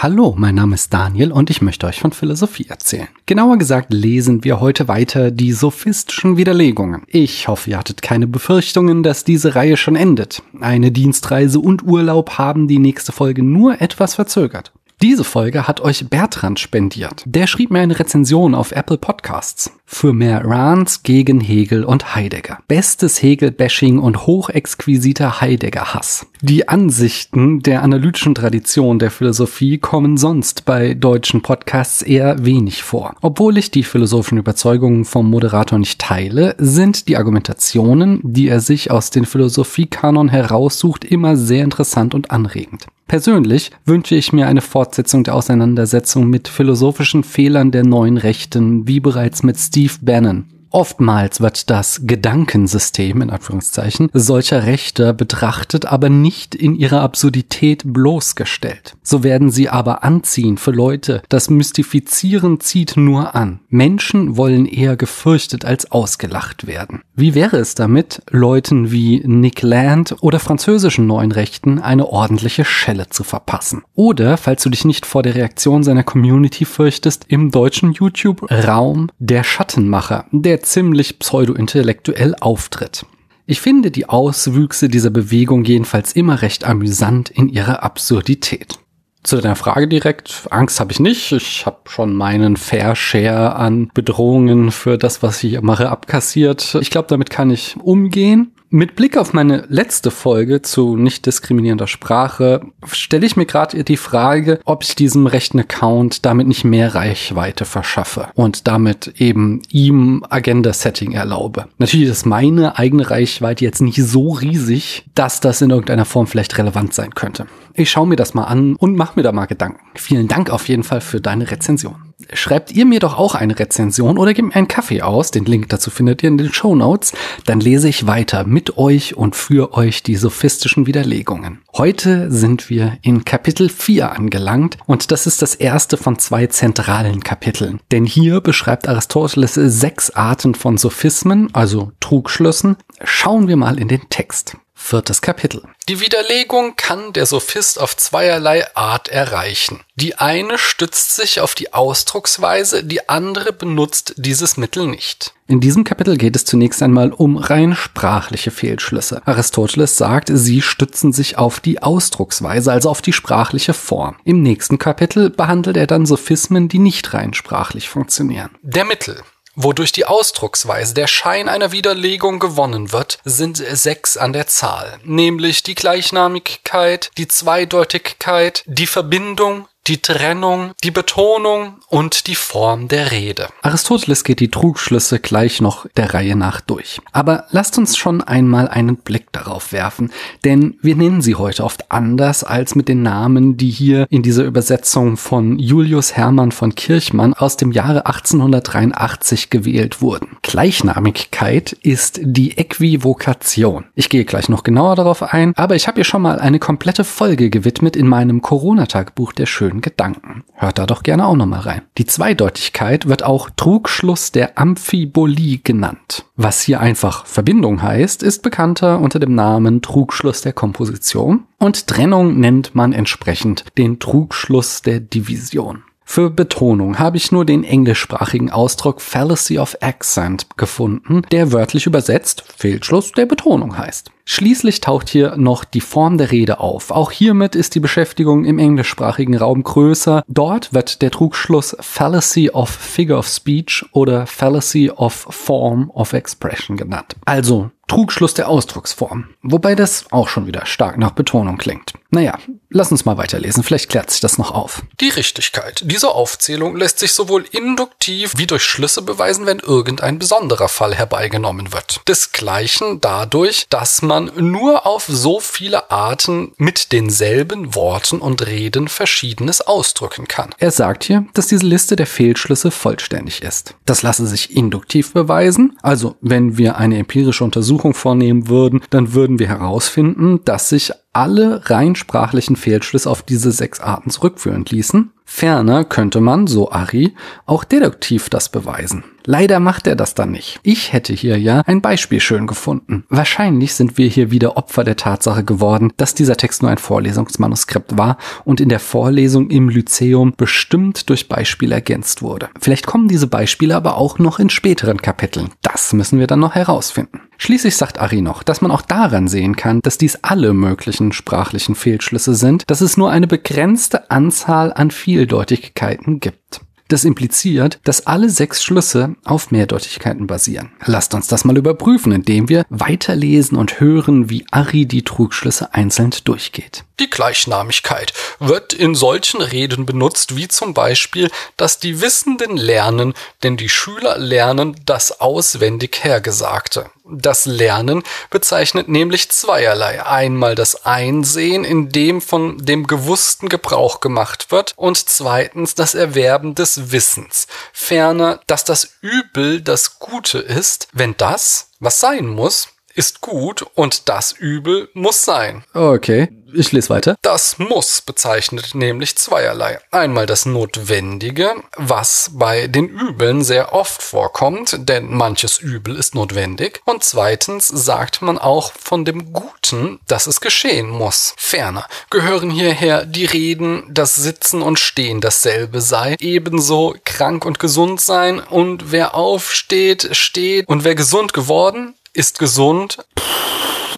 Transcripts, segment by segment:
Hallo, mein Name ist Daniel und ich möchte euch von Philosophie erzählen. Genauer gesagt lesen wir heute weiter die sophistischen Widerlegungen. Ich hoffe, ihr hattet keine Befürchtungen, dass diese Reihe schon endet. Eine Dienstreise und Urlaub haben die nächste Folge nur etwas verzögert. Diese Folge hat euch Bertrand spendiert. Der schrieb mir eine Rezension auf Apple Podcasts. Für mehr Rants gegen Hegel und Heidegger. Bestes Hegel-Bashing und hochexquisiter Heidegger-Hass. Die Ansichten der analytischen Tradition der Philosophie kommen sonst bei deutschen Podcasts eher wenig vor. Obwohl ich die philosophischen Überzeugungen vom Moderator nicht teile, sind die Argumentationen, die er sich aus den Philosophiekanon heraussucht, immer sehr interessant und anregend. Persönlich wünsche ich mir eine Fortsetzung der Auseinandersetzung mit philosophischen Fehlern der neuen Rechten, wie bereits mit Steve Bannon. Oftmals wird das Gedankensystem in Anführungszeichen solcher Rechter betrachtet, aber nicht in ihrer Absurdität bloßgestellt. So werden sie aber anziehen für Leute. Das Mystifizieren zieht nur an. Menschen wollen eher gefürchtet als ausgelacht werden. Wie wäre es damit, Leuten wie Nick Land oder französischen neuen Rechten eine ordentliche Schelle zu verpassen? Oder, falls du dich nicht vor der Reaktion seiner Community fürchtest, im deutschen YouTube-Raum der Schattenmacher, der der ziemlich pseudo-intellektuell auftritt. Ich finde die Auswüchse dieser Bewegung jedenfalls immer recht amüsant in ihrer Absurdität. Zu deiner Frage direkt, Angst habe ich nicht. Ich habe schon meinen Fair Share an Bedrohungen für das, was ich mache, abkassiert. Ich glaube, damit kann ich umgehen. Mit Blick auf meine letzte Folge zu nicht diskriminierender Sprache stelle ich mir gerade die Frage, ob ich diesem rechten Account damit nicht mehr Reichweite verschaffe und damit eben ihm Agenda-Setting erlaube. Natürlich ist meine eigene Reichweite jetzt nicht so riesig, dass das in irgendeiner Form vielleicht relevant sein könnte. Ich schaue mir das mal an und mache mir da mal Gedanken. Vielen Dank auf jeden Fall für deine Rezension schreibt ihr mir doch auch eine Rezension oder gebt mir einen Kaffee aus. Den Link dazu findet ihr in den Show Notes. Dann lese ich weiter mit euch und für euch die sophistischen Widerlegungen. Heute sind wir in Kapitel 4 angelangt und das ist das erste von zwei zentralen Kapiteln. Denn hier beschreibt Aristoteles sechs Arten von Sophismen, also Trugschlüssen. Schauen wir mal in den Text. Viertes Kapitel. Die Widerlegung kann der Sophist auf zweierlei Art erreichen. Die eine stützt sich auf die Ausdrucksweise, die andere benutzt dieses Mittel nicht. In diesem Kapitel geht es zunächst einmal um rein sprachliche Fehlschlüsse. Aristoteles sagt, sie stützen sich auf die Ausdrucksweise, also auf die sprachliche Form. Im nächsten Kapitel behandelt er dann Sophismen, die nicht rein sprachlich funktionieren. Der Mittel wodurch die Ausdrucksweise der Schein einer Widerlegung gewonnen wird, sind sechs an der Zahl, nämlich die Gleichnamigkeit, die Zweideutigkeit, die Verbindung, die Trennung, die Betonung und die Form der Rede. Aristoteles geht die Trugschlüsse gleich noch der Reihe nach durch. Aber lasst uns schon einmal einen Blick darauf werfen, denn wir nennen sie heute oft anders als mit den Namen, die hier in dieser Übersetzung von Julius Hermann von Kirchmann aus dem Jahre 1883 gewählt wurden. Gleichnamigkeit ist die Äquivokation. Ich gehe gleich noch genauer darauf ein, aber ich habe ihr schon mal eine komplette Folge gewidmet in meinem Corona-Tagebuch der schönen Gedanken. Hört da doch gerne auch nochmal rein. Die Zweideutigkeit wird auch Trugschluss der Amphibolie genannt. Was hier einfach Verbindung heißt, ist bekannter unter dem Namen Trugschluss der Komposition und Trennung nennt man entsprechend den Trugschluss der Division. Für Betonung habe ich nur den englischsprachigen Ausdruck Fallacy of Accent gefunden, der wörtlich übersetzt Fehlschluss der Betonung heißt. Schließlich taucht hier noch die Form der Rede auf. Auch hiermit ist die Beschäftigung im englischsprachigen Raum größer. Dort wird der Trugschluss Fallacy of Figure of Speech oder Fallacy of Form of Expression genannt. Also Trugschluss der Ausdrucksform. Wobei das auch schon wieder stark nach Betonung klingt. Naja, lass uns mal weiterlesen, vielleicht klärt sich das noch auf. Die Richtigkeit dieser Aufzählung lässt sich sowohl induktiv wie durch Schlüsse beweisen, wenn irgendein besonderer Fall herbeigenommen wird. Desgleichen dadurch, dass man nur auf so viele Arten mit denselben Worten und Reden Verschiedenes ausdrücken kann. Er sagt hier, dass diese Liste der Fehlschlüsse vollständig ist. Das lasse sich induktiv beweisen, also wenn wir eine empirische Untersuchung Untersuchung vornehmen würden, dann würden wir herausfinden, dass sich alle rein sprachlichen Fehlschlüsse auf diese sechs Arten zurückführen ließen. Ferner könnte man, so Ari, auch deduktiv das beweisen. Leider macht er das dann nicht. Ich hätte hier ja ein Beispiel schön gefunden. Wahrscheinlich sind wir hier wieder Opfer der Tatsache geworden, dass dieser Text nur ein Vorlesungsmanuskript war und in der Vorlesung im Lyzeum bestimmt durch Beispiele ergänzt wurde. Vielleicht kommen diese Beispiele aber auch noch in späteren Kapiteln. Das müssen wir dann noch herausfinden. Schließlich sagt Ari noch, dass man auch daran sehen kann, dass dies alle möglichen sprachlichen Fehlschlüsse sind, dass es nur eine begrenzte Anzahl an Vieldeutigkeiten gibt. Das impliziert, dass alle sechs Schlüsse auf Mehrdeutigkeiten basieren. Lasst uns das mal überprüfen, indem wir weiterlesen und hören, wie Ari die Trugschlüsse einzeln durchgeht. Die Gleichnamigkeit wird in solchen Reden benutzt, wie zum Beispiel, dass die Wissenden lernen, denn die Schüler lernen das auswendig Hergesagte. Das Lernen bezeichnet nämlich zweierlei. Einmal das Einsehen, in dem von dem Gewussten Gebrauch gemacht wird, und zweitens das Erwerben des Wissens. Ferner, dass das Übel das Gute ist, wenn das, was sein muss, ist gut und das Übel muss sein. Okay, ich lese weiter. Das muss bezeichnet nämlich zweierlei. Einmal das Notwendige, was bei den Übeln sehr oft vorkommt, denn manches Übel ist notwendig. Und zweitens sagt man auch von dem Guten, dass es geschehen muss. Ferner gehören hierher die Reden, dass Sitzen und Stehen dasselbe sei, ebenso krank und gesund sein und wer aufsteht, steht und wer gesund geworden, ist gesund.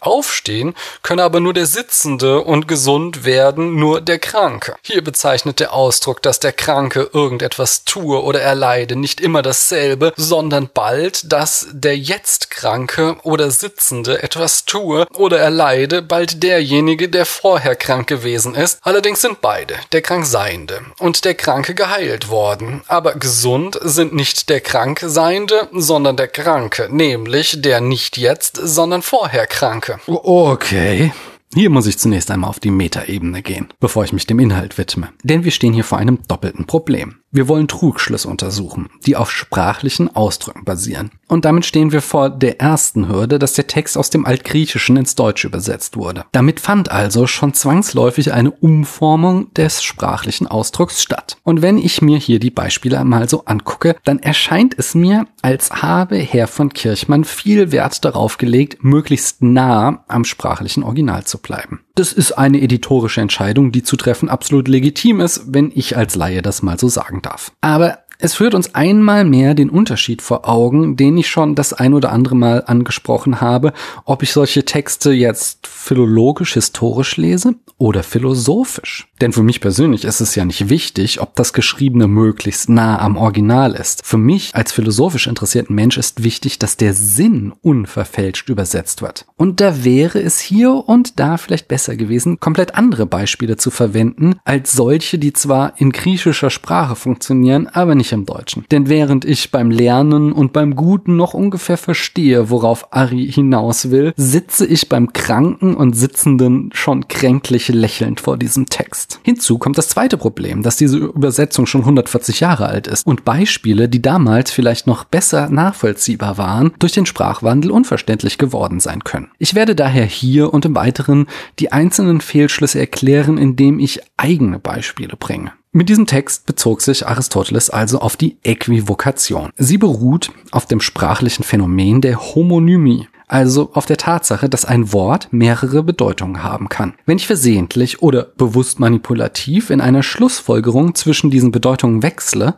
Aufstehen könne aber nur der Sitzende und gesund werden nur der Kranke. Hier bezeichnet der Ausdruck, dass der Kranke irgendetwas tue oder erleide, nicht immer dasselbe, sondern bald, dass der jetzt Kranke oder Sitzende etwas tue oder erleide, bald derjenige, der vorher krank gewesen ist. Allerdings sind beide, der Krankseiende und der Kranke geheilt worden. Aber gesund sind nicht der Krankseiende, sondern der Kranke, nämlich der nicht jetzt, sondern vorher Kranke. Okay. Hier muss ich zunächst einmal auf die Metaebene gehen, bevor ich mich dem Inhalt widme. Denn wir stehen hier vor einem doppelten Problem. Wir wollen Trugschlüsse untersuchen, die auf sprachlichen Ausdrücken basieren. Und damit stehen wir vor der ersten Hürde, dass der Text aus dem Altgriechischen ins Deutsche übersetzt wurde. Damit fand also schon zwangsläufig eine Umformung des sprachlichen Ausdrucks statt. Und wenn ich mir hier die Beispiele einmal so angucke, dann erscheint es mir, als habe Herr von Kirchmann viel Wert darauf gelegt, möglichst nah am sprachlichen Original zu bleiben. Das ist eine editorische Entscheidung, die zu treffen absolut legitim ist, wenn ich als Laie das mal so sagen darf. Aber es führt uns einmal mehr den Unterschied vor Augen, den ich schon das ein oder andere Mal angesprochen habe, ob ich solche Texte jetzt philologisch, historisch lese oder philosophisch. Denn für mich persönlich ist es ja nicht wichtig, ob das Geschriebene möglichst nah am Original ist. Für mich als philosophisch interessierten Mensch ist wichtig, dass der Sinn unverfälscht übersetzt wird. Und da wäre es hier und da vielleicht besser gewesen, komplett andere Beispiele zu verwenden, als solche, die zwar in griechischer Sprache funktionieren, aber nicht im Deutschen. Denn während ich beim Lernen und beim Guten noch ungefähr verstehe, worauf Ari hinaus will, sitze ich beim Kranken und Sitzenden schon kränklich lächelnd vor diesem Text. Hinzu kommt das zweite Problem, dass diese Übersetzung schon 140 Jahre alt ist und Beispiele, die damals vielleicht noch besser nachvollziehbar waren, durch den Sprachwandel unverständlich geworden sein können. Ich werde daher hier und im Weiteren die einzelnen Fehlschlüsse erklären, indem ich eigene Beispiele bringe. Mit diesem Text bezog sich Aristoteles also auf die Äquivokation. Sie beruht auf dem sprachlichen Phänomen der Homonymie, also auf der Tatsache, dass ein Wort mehrere Bedeutungen haben kann. Wenn ich versehentlich oder bewusst manipulativ in einer Schlussfolgerung zwischen diesen Bedeutungen wechsle,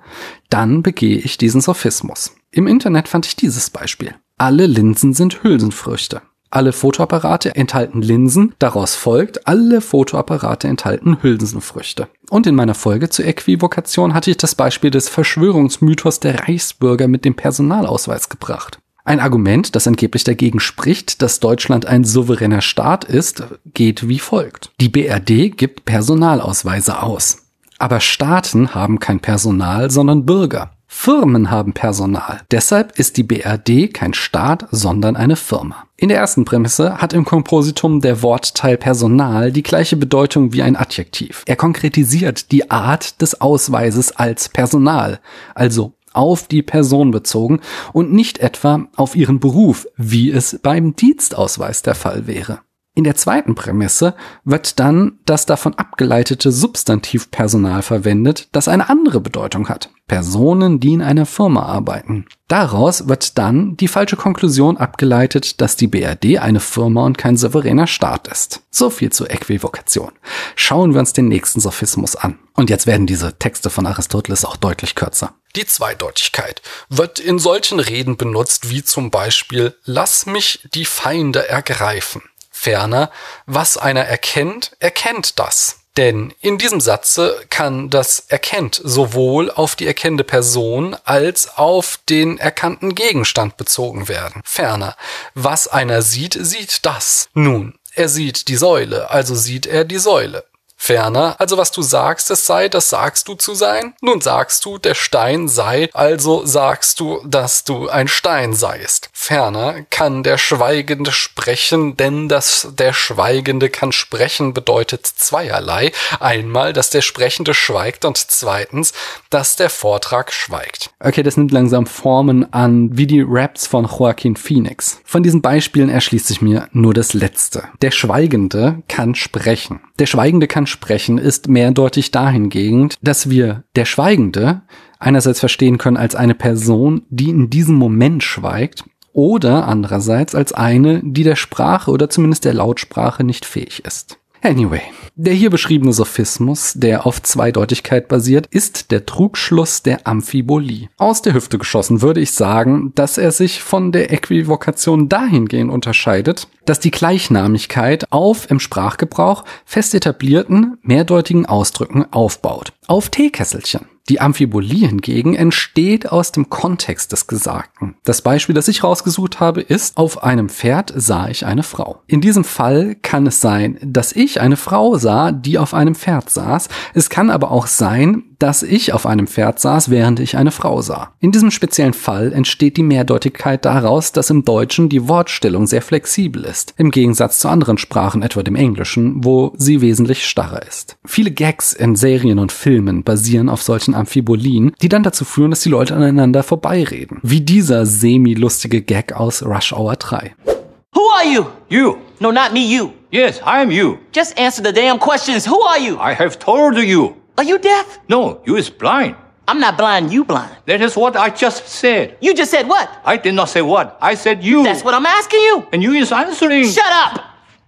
dann begehe ich diesen Sophismus. Im Internet fand ich dieses Beispiel. Alle Linsen sind Hülsenfrüchte. Alle Fotoapparate enthalten Linsen, daraus folgt, alle Fotoapparate enthalten Hülsenfrüchte. Und in meiner Folge zur Äquivokation hatte ich das Beispiel des Verschwörungsmythos der Reichsbürger mit dem Personalausweis gebracht. Ein Argument, das angeblich dagegen spricht, dass Deutschland ein souveräner Staat ist, geht wie folgt. Die BRD gibt Personalausweise aus. Aber Staaten haben kein Personal, sondern Bürger. Firmen haben Personal. Deshalb ist die BRD kein Staat, sondern eine Firma. In der ersten Prämisse hat im Kompositum der Wortteil Personal die gleiche Bedeutung wie ein Adjektiv. Er konkretisiert die Art des Ausweises als Personal, also auf die Person bezogen und nicht etwa auf ihren Beruf, wie es beim Dienstausweis der Fall wäre. In der zweiten Prämisse wird dann das davon abgeleitete Substantivpersonal verwendet, das eine andere Bedeutung hat. Personen, die in einer Firma arbeiten. Daraus wird dann die falsche Konklusion abgeleitet, dass die BRD eine Firma und kein souveräner Staat ist. So viel zur Äquivokation. Schauen wir uns den nächsten Sophismus an. Und jetzt werden diese Texte von Aristoteles auch deutlich kürzer. Die Zweideutigkeit wird in solchen Reden benutzt wie zum Beispiel Lass mich die Feinde ergreifen. Ferner, was einer erkennt, erkennt das. Denn in diesem Satze kann das erkennt sowohl auf die erkennende Person als auf den erkannten Gegenstand bezogen werden. Ferner, was einer sieht, sieht das. Nun, er sieht die Säule, also sieht er die Säule. Ferner, also was du sagst, es sei, das sagst du zu sein. Nun sagst du, der Stein sei, also sagst du, dass du ein Stein seist. Ferner kann der Schweigende sprechen, denn das der Schweigende kann sprechen bedeutet zweierlei. Einmal, dass der Sprechende schweigt und zweitens, dass der Vortrag schweigt. Okay, das nimmt langsam Formen an, wie die Raps von Joaquin Phoenix. Von diesen Beispielen erschließt sich mir nur das letzte. Der Schweigende kann sprechen. Der Schweigende kann sprechen ist mehrdeutig dahingehend, dass wir der Schweigende einerseits verstehen können als eine Person, die in diesem Moment schweigt, oder andererseits als eine, die der Sprache oder zumindest der Lautsprache nicht fähig ist. Anyway, der hier beschriebene Sophismus, der auf Zweideutigkeit basiert, ist der Trugschluss der Amphibolie. Aus der Hüfte geschossen würde ich sagen, dass er sich von der Äquivokation dahingehend unterscheidet, dass die Gleichnamigkeit auf im Sprachgebrauch fest etablierten, mehrdeutigen Ausdrücken aufbaut. Auf Teekesselchen. Die Amphibolie hingegen entsteht aus dem Kontext des Gesagten. Das Beispiel, das ich rausgesucht habe, ist, auf einem Pferd sah ich eine Frau. In diesem Fall kann es sein, dass ich eine Frau sah, die auf einem Pferd saß. Es kann aber auch sein, dass ich auf einem Pferd saß, während ich eine Frau sah. In diesem speziellen Fall entsteht die Mehrdeutigkeit daraus, dass im Deutschen die Wortstellung sehr flexibel ist, im Gegensatz zu anderen Sprachen, etwa dem Englischen, wo sie wesentlich starrer ist. Viele Gags in Serien und Filmen basieren auf solchen Amphibolien, die dann dazu führen, dass die Leute aneinander vorbeireden. Wie dieser semi-lustige Gag aus Rush Hour 3. Who are you? You. No, not me, you. Yes, I am you. Just answer the damn questions. Who are you? I have told you. Are you deaf? No, you is blind. I'm not blind, you blind. That is what I just said. You just said what? I did not say what. I said you. That's what I'm asking you. And you is answering. Shut up!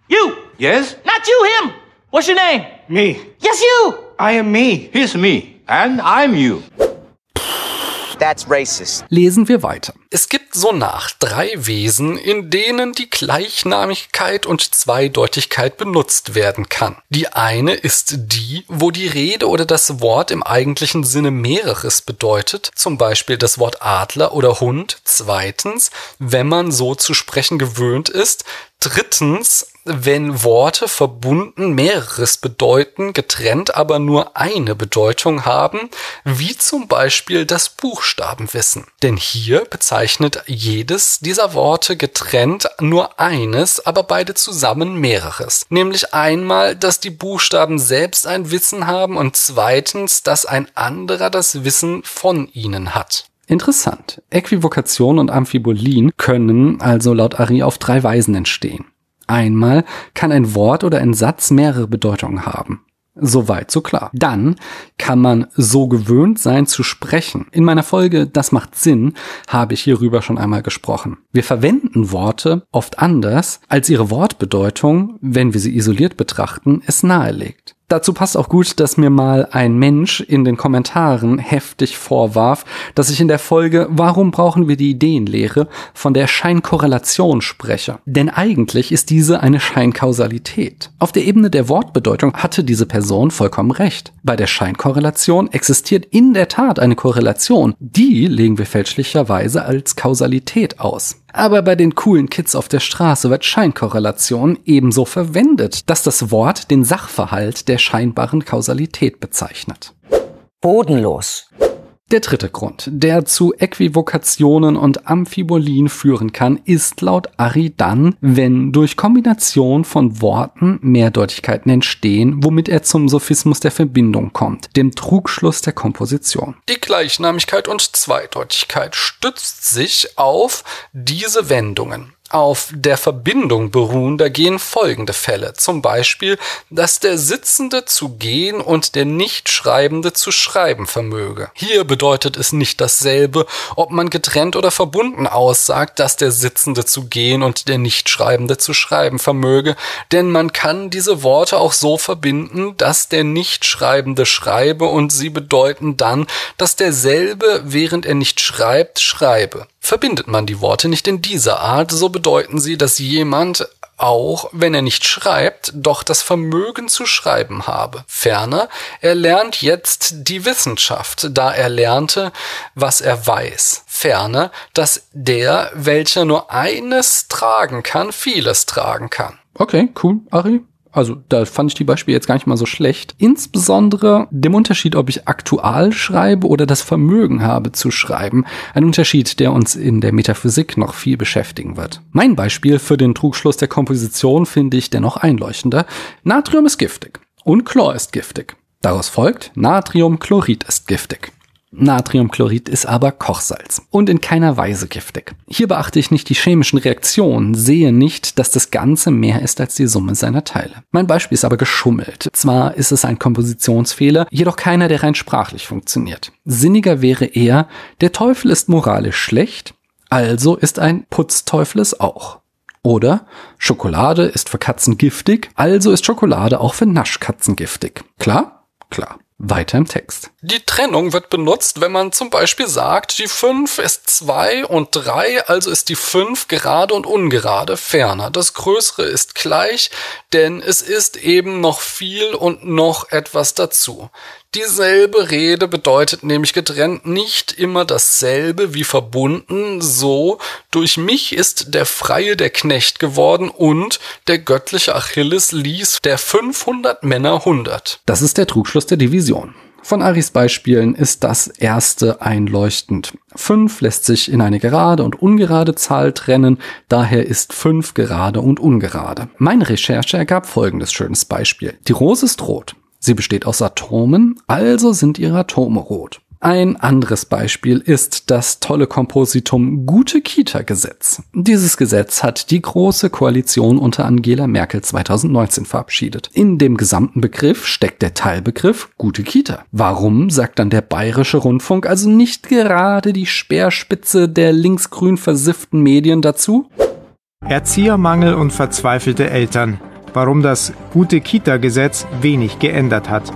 You! Yes? Not you, him! What's your name? Me. Yes, you! I am me. He's me. And I'm you. That's racist. Lesen wir weiter. Es gibt so nach drei Wesen, in denen die Gleichnamigkeit und Zweideutigkeit benutzt werden kann. Die eine ist die, wo die Rede oder das Wort im eigentlichen Sinne mehreres bedeutet, zum Beispiel das Wort Adler oder Hund. Zweitens, wenn man so zu sprechen gewöhnt ist. Drittens, wenn Worte verbunden mehreres bedeuten, getrennt aber nur eine Bedeutung haben, wie zum Beispiel das Buchstabenwissen. Denn hier bezeichnet jedes dieser Worte getrennt nur eines, aber beide zusammen mehreres. Nämlich einmal, dass die Buchstaben selbst ein Wissen haben und zweitens, dass ein anderer das Wissen von ihnen hat. Interessant. Äquivokation und Amphibolien können also laut Ari auf drei Weisen entstehen. Einmal kann ein Wort oder ein Satz mehrere Bedeutungen haben. Soweit so klar. Dann kann man so gewöhnt sein zu sprechen. In meiner Folge Das macht Sinn habe ich hierüber schon einmal gesprochen. Wir verwenden Worte oft anders, als ihre Wortbedeutung, wenn wir sie isoliert betrachten, es nahelegt. Dazu passt auch gut, dass mir mal ein Mensch in den Kommentaren heftig vorwarf, dass ich in der Folge Warum brauchen wir die Ideenlehre von der Scheinkorrelation spreche. Denn eigentlich ist diese eine Scheinkausalität. Auf der Ebene der Wortbedeutung hatte diese Person vollkommen recht. Bei der Scheinkorrelation existiert in der Tat eine Korrelation. Die legen wir fälschlicherweise als Kausalität aus. Aber bei den coolen Kids auf der Straße wird Scheinkorrelation ebenso verwendet, dass das Wort den Sachverhalt der scheinbaren Kausalität bezeichnet. Bodenlos. Der dritte Grund, der zu Äquivokationen und Amphibolien führen kann, ist laut Ari dann, wenn durch Kombination von Worten Mehrdeutigkeiten entstehen, womit er zum Sophismus der Verbindung kommt, dem Trugschluss der Komposition. Die Gleichnamigkeit und Zweideutigkeit stützt sich auf diese Wendungen. Auf der Verbindung beruhen dagegen folgende Fälle. Zum Beispiel, dass der Sitzende zu gehen und der Nichtschreibende zu schreiben vermöge. Hier bedeutet es nicht dasselbe, ob man getrennt oder verbunden aussagt, dass der Sitzende zu gehen und der Nichtschreibende zu schreiben vermöge, denn man kann diese Worte auch so verbinden, dass der Nichtschreibende schreibe und sie bedeuten dann, dass derselbe, während er nicht schreibt, schreibe. Verbindet man die Worte nicht in dieser Art, so bedeuten sie, dass jemand auch wenn er nicht schreibt, doch das Vermögen zu schreiben habe. Ferner, er lernt jetzt die Wissenschaft, da er lernte, was er weiß. Ferner, dass der, welcher nur eines tragen kann, vieles tragen kann. Okay, cool, Ari. Also da fand ich die Beispiele jetzt gar nicht mal so schlecht. Insbesondere dem Unterschied, ob ich aktual schreibe oder das Vermögen habe zu schreiben. Ein Unterschied, der uns in der Metaphysik noch viel beschäftigen wird. Mein Beispiel für den Trugschluss der Komposition finde ich dennoch einleuchtender. Natrium ist giftig und Chlor ist giftig. Daraus folgt, Natriumchlorid ist giftig. Natriumchlorid ist aber Kochsalz und in keiner Weise giftig. Hier beachte ich nicht die chemischen Reaktionen, sehe nicht, dass das Ganze mehr ist als die Summe seiner Teile. Mein Beispiel ist aber geschummelt. Zwar ist es ein Kompositionsfehler, jedoch keiner, der rein sprachlich funktioniert. Sinniger wäre eher, der Teufel ist moralisch schlecht, also ist ein Putzteufel es auch. Oder Schokolade ist für Katzen giftig, also ist Schokolade auch für Naschkatzen giftig. Klar? Klar. Weiter im Text. Die Trennung wird benutzt, wenn man zum Beispiel sagt, die 5 ist 2 und 3, also ist die 5 gerade und ungerade ferner. Das Größere ist gleich, denn es ist eben noch viel und noch etwas dazu. Dieselbe Rede bedeutet nämlich getrennt nicht immer dasselbe wie verbunden, so durch mich ist der Freie der Knecht geworden und der göttliche Achilles ließ der 500 Männer 100. Das ist der Trugschluss der Division. Von Aris Beispielen ist das erste einleuchtend. 5 lässt sich in eine gerade und ungerade Zahl trennen, daher ist 5 gerade und ungerade. Meine Recherche ergab folgendes schönes Beispiel. Die Rose ist rot. Sie besteht aus Atomen, also sind ihre Atome rot. Ein anderes Beispiel ist das tolle Kompositum Gute Kita-Gesetz. Dieses Gesetz hat die Große Koalition unter Angela Merkel 2019 verabschiedet. In dem gesamten Begriff steckt der Teilbegriff Gute Kita. Warum sagt dann der Bayerische Rundfunk also nicht gerade die Speerspitze der linksgrün versifften Medien dazu? Erziehermangel und verzweifelte Eltern warum das gute Kita-Gesetz wenig geändert hat.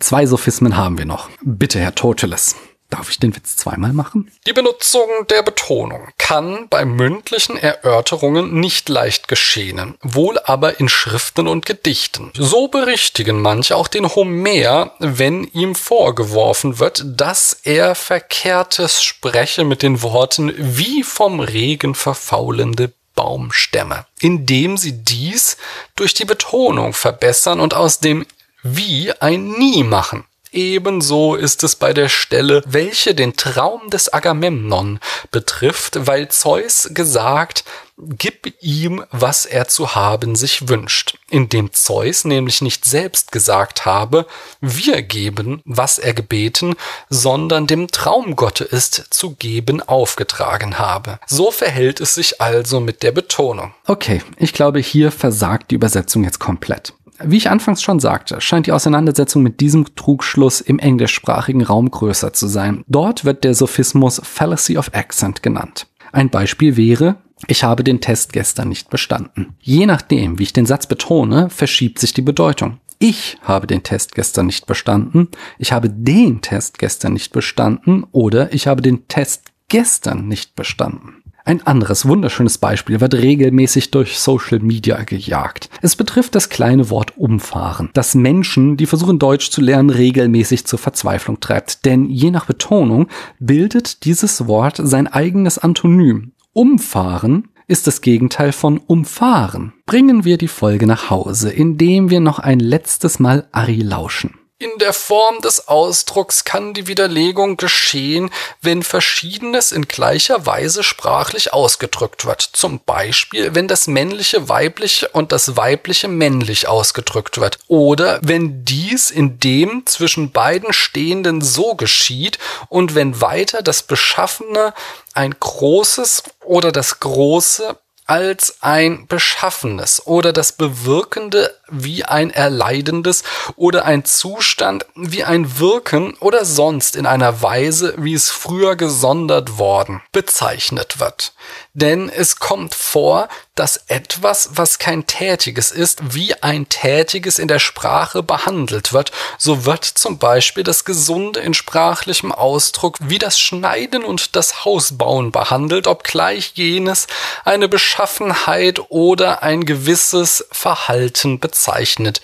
Zwei Sophismen haben wir noch. Bitte, Herr Toteles. Darf ich den Witz zweimal machen? Die Benutzung der Betonung kann bei mündlichen Erörterungen nicht leicht geschehen, wohl aber in Schriften und Gedichten. So berichtigen manche auch den Homer, wenn ihm vorgeworfen wird, dass er Verkehrtes spreche mit den Worten wie vom Regen verfaulende Baumstämme, indem sie dies durch die Betonung verbessern und aus dem wie ein Nie machen. Ebenso ist es bei der Stelle, welche den Traum des Agamemnon betrifft, weil Zeus gesagt, gib ihm, was er zu haben sich wünscht, indem Zeus nämlich nicht selbst gesagt habe, wir geben, was er gebeten, sondern dem Traumgotte ist zu geben aufgetragen habe. So verhält es sich also mit der Betonung. Okay, ich glaube, hier versagt die Übersetzung jetzt komplett. Wie ich anfangs schon sagte, scheint die Auseinandersetzung mit diesem Trugschluss im englischsprachigen Raum größer zu sein. Dort wird der Sophismus Fallacy of Accent genannt. Ein Beispiel wäre, ich habe den Test gestern nicht bestanden. Je nachdem, wie ich den Satz betone, verschiebt sich die Bedeutung. Ich habe den Test gestern nicht bestanden, ich habe den Test gestern nicht bestanden oder ich habe den Test gestern nicht bestanden. Ein anderes wunderschönes Beispiel wird regelmäßig durch Social Media gejagt. Es betrifft das kleine Wort umfahren, das Menschen, die versuchen Deutsch zu lernen, regelmäßig zur Verzweiflung treibt. Denn je nach Betonung bildet dieses Wort sein eigenes Antonym. Umfahren ist das Gegenteil von umfahren. Bringen wir die Folge nach Hause, indem wir noch ein letztes Mal Ari lauschen. In der Form des Ausdrucks kann die Widerlegung geschehen, wenn Verschiedenes in gleicher Weise sprachlich ausgedrückt wird. Zum Beispiel, wenn das männliche weiblich und das weibliche männlich ausgedrückt wird. Oder wenn dies in dem zwischen beiden Stehenden so geschieht und wenn weiter das Beschaffene ein großes oder das große als ein beschaffenes oder das Bewirkende wie ein Erleidendes oder ein Zustand wie ein Wirken oder sonst in einer Weise, wie es früher gesondert worden, bezeichnet wird. Denn es kommt vor, dass etwas, was kein Tätiges ist, wie ein Tätiges in der Sprache behandelt wird. So wird zum Beispiel das Gesunde in sprachlichem Ausdruck wie das Schneiden und das Hausbauen behandelt, obgleich jenes eine Beschaffenheit oder ein gewisses Verhalten bezeichnet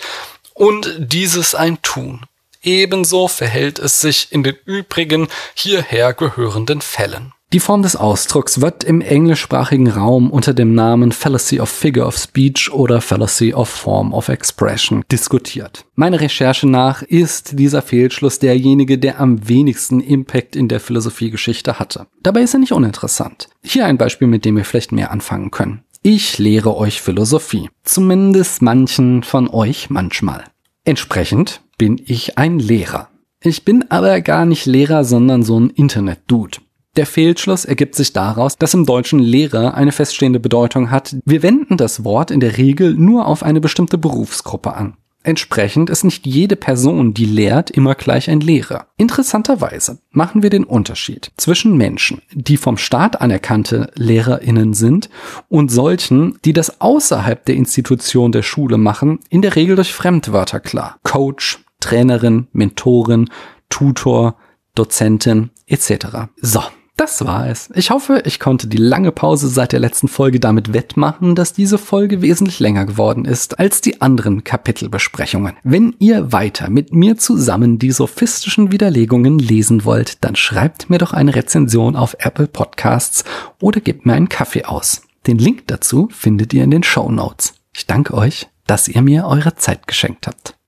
und dieses ein Tun. Ebenso verhält es sich in den übrigen hierher gehörenden Fällen. Die Form des Ausdrucks wird im englischsprachigen Raum unter dem Namen Fallacy of Figure of Speech oder Fallacy of Form of Expression diskutiert. Meine Recherche nach ist dieser Fehlschluss derjenige, der am wenigsten Impact in der Philosophiegeschichte hatte. Dabei ist er nicht uninteressant. Hier ein Beispiel, mit dem wir vielleicht mehr anfangen können. Ich lehre euch Philosophie. Zumindest manchen von euch manchmal. Entsprechend bin ich ein Lehrer. Ich bin aber gar nicht Lehrer, sondern so ein Internet-Dude. Der Fehlschluss ergibt sich daraus, dass im Deutschen Lehrer eine feststehende Bedeutung hat. Wir wenden das Wort in der Regel nur auf eine bestimmte Berufsgruppe an. Entsprechend ist nicht jede Person, die lehrt, immer gleich ein Lehrer. Interessanterweise machen wir den Unterschied zwischen Menschen, die vom Staat anerkannte Lehrerinnen sind und solchen, die das außerhalb der Institution der Schule machen, in der Regel durch Fremdwörter klar. Coach, Trainerin, Mentorin, Tutor, Dozentin etc. So, das war es. Ich hoffe, ich konnte die lange Pause seit der letzten Folge damit wettmachen, dass diese Folge wesentlich länger geworden ist als die anderen Kapitelbesprechungen. Wenn ihr weiter mit mir zusammen die sophistischen Widerlegungen lesen wollt, dann schreibt mir doch eine Rezension auf Apple Podcasts oder gebt mir einen Kaffee aus. Den Link dazu findet ihr in den Show Notes. Ich danke euch, dass ihr mir eure Zeit geschenkt habt.